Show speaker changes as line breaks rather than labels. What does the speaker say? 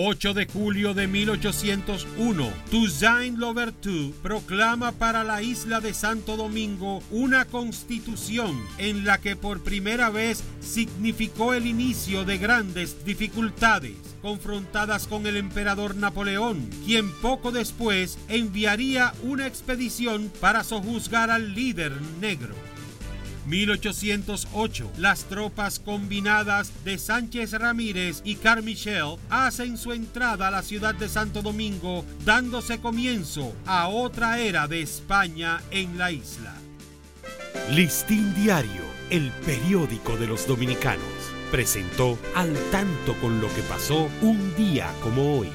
8 de julio de 1801, Toussaint Louverture proclama para la isla de Santo Domingo una constitución en la que por primera vez significó el inicio de grandes dificultades confrontadas con el emperador Napoleón, quien poco después enviaría una expedición para sojuzgar al líder negro. 1808, las tropas combinadas de Sánchez Ramírez y Carmichael hacen su entrada a la ciudad de Santo Domingo, dándose comienzo a otra era de España en la isla. Listín Diario, el periódico de los dominicanos, presentó al tanto con lo que pasó un día como hoy.